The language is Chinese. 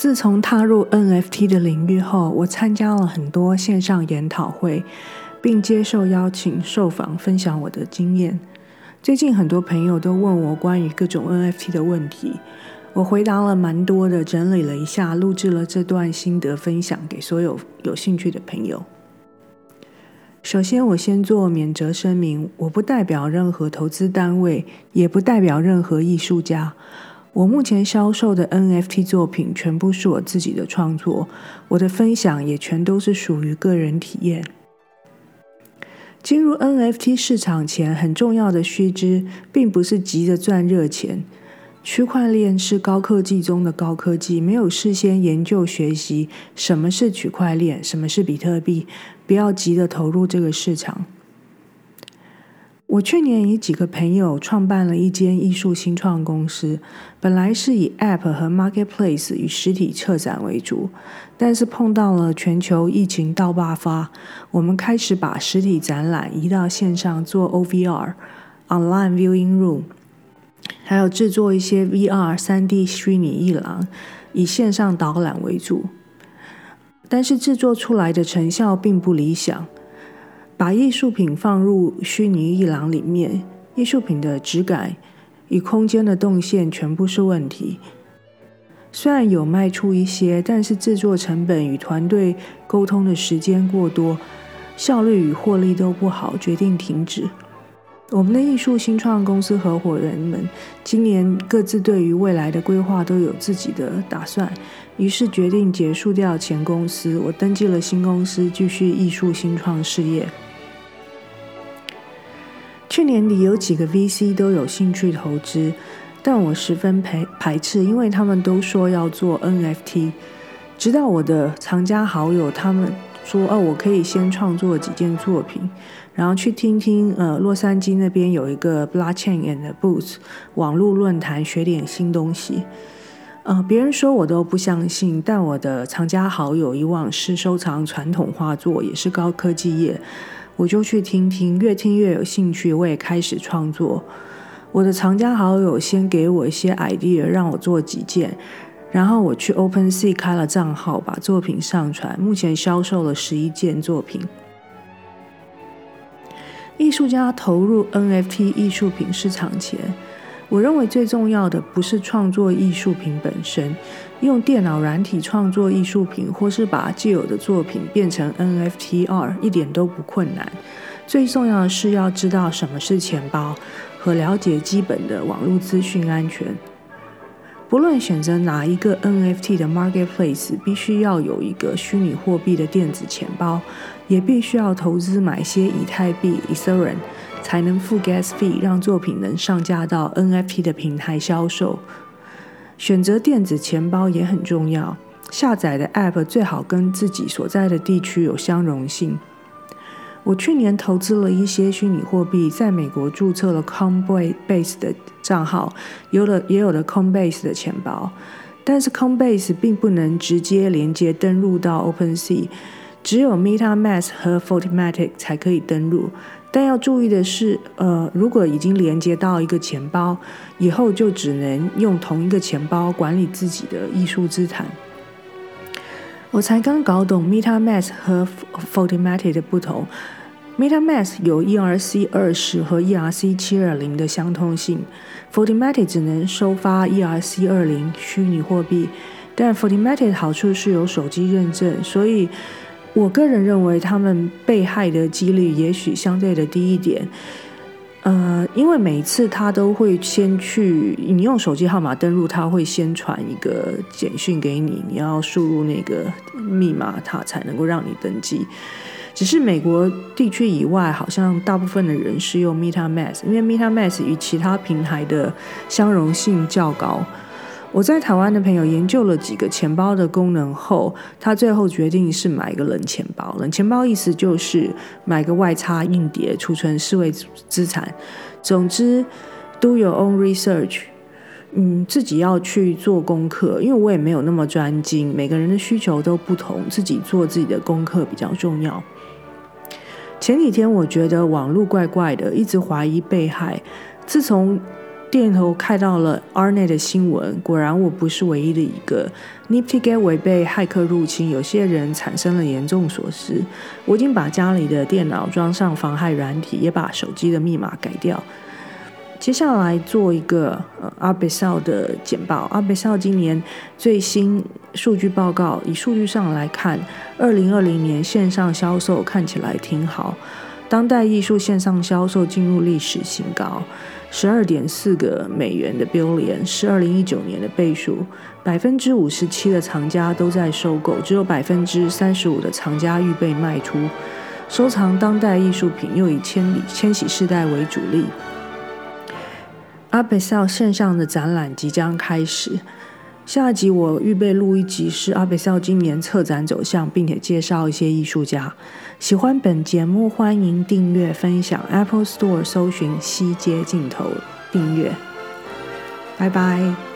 自从踏入 NFT 的领域后，我参加了很多线上研讨会，并接受邀请受访，分享我的经验。最近很多朋友都问我关于各种 NFT 的问题，我回答了蛮多的，整理了一下，录制了这段心得分享给所有有兴趣的朋友。首先，我先做免责声明，我不代表任何投资单位，也不代表任何艺术家。我目前销售的 NFT 作品全部是我自己的创作，我的分享也全都是属于个人体验。进入 NFT 市场前，很重要的须知，并不是急着赚热钱。区块链是高科技中的高科技，没有事先研究学习什么是区块链，什么是比特币，不要急着投入这个市场。我去年与几个朋友创办了一间艺术新创公司，本来是以 App 和 Marketplace 与实体策展为主，但是碰到了全球疫情大爆发，我们开始把实体展览移到线上做 OVR (Online Viewing Room)，还有制作一些 VR 3D 虚拟艺廊，以线上导览为主，但是制作出来的成效并不理想。把艺术品放入虚拟艺廊里面，艺术品的质感与空间的动线全部是问题。虽然有卖出一些，但是制作成本与团队沟通的时间过多，效率与获利都不好，决定停止。我们的艺术新创公司合伙人们今年各自对于未来的规划都有自己的打算，于是决定结束掉前公司，我登记了新公司，继续艺术新创事业。去年底有几个 VC 都有兴趣投资，但我十分排排斥，因为他们都说要做 NFT。直到我的藏家好友他们说：“哦，我可以先创作几件作品，然后去听听呃洛杉矶那边有一个 Blockchain and Boots 网络论坛，学点新东西。”呃，别人说我都不相信，但我的藏家好友以往是收藏传统画作，也是高科技业。我就去听听，越听越有兴趣，我也开始创作。我的藏家好友先给我一些 idea，让我做几件，然后我去 OpenSea 开了账号，把作品上传，目前销售了十一件作品。艺术家投入 NFT 艺术品市场前，我认为最重要的不是创作艺术品本身。用电脑软体创作艺术品，或是把既有的作品变成 NFTR，一点都不困难。最重要的是要知道什么是钱包和了解基本的网络资讯安全。不论选择哪一个 NFT 的 Marketplace，必须要有一个虚拟货币的电子钱包，也必须要投资买些以太币 Ethereum，才能付 Gas fee，让作品能上架到 NFT 的平台销售。选择电子钱包也很重要，下载的 App 最好跟自己所在的地区有相容性。我去年投资了一些虚拟货币，在美国注册了 Coinbase 的账号，有了也有了 Coinbase 的钱包，但是 Coinbase 并不能直接连接登录到 OpenSea，只有 MetaMask 和 Fortmatic 才可以登录。但要注意的是，呃，如果已经连接到一个钱包，以后就只能用同一个钱包管理自己的艺术资产。我才刚搞懂 MetaMask 和 Fortimatic 的不同。MetaMask 有 ERC 二十和 ERC 七二零的相通性，Fortimatic 只能收发 ERC 二零虚拟货币，但 Fortimatic 的好处是有手机认证，所以。我个人认为，他们被害的几率也许相对的低一点。呃，因为每次他都会先去，你用手机号码登录，他会先传一个简讯给你，你要输入那个密码，他才能够让你登记。只是美国地区以外，好像大部分的人是用 MetaMask，因为 MetaMask 与其他平台的相容性较高。我在台湾的朋友研究了几个钱包的功能后，他最后决定是买一个冷钱包。冷钱包意思就是买个外插硬碟储存数位资产。总之，do your own research，嗯，自己要去做功课，因为我也没有那么专精，每个人的需求都不同，自己做自己的功课比较重要。前几天我觉得网络怪怪的，一直怀疑被害。自从电头看到了 Arne 的新闻，果然我不是唯一的一个。Nifty Gateway 被骇客入侵，有些人产生了严重损失。我已经把家里的电脑装上防害软体，也把手机的密码改掉。接下来做一个呃 Abesal 的简报。Abesal 今年最新数据报告，以数据上来看，二零二零年线上销售看起来挺好。当代艺术线上销售进入历史新高，十二点四个美元的 billion 是二零一九年的倍数。百分之五十七的藏家都在收购，只有百分之三十五的藏家预备卖出。收藏当代艺术品又以千里千禧世代为主力。Art Basel 线上的展览即将开始。下一集我预备录一集是阿北笑今年策展走向，并且介绍一些艺术家。喜欢本节目，欢迎订阅、分享。Apple Store 搜寻“西街镜头”，订阅。拜拜。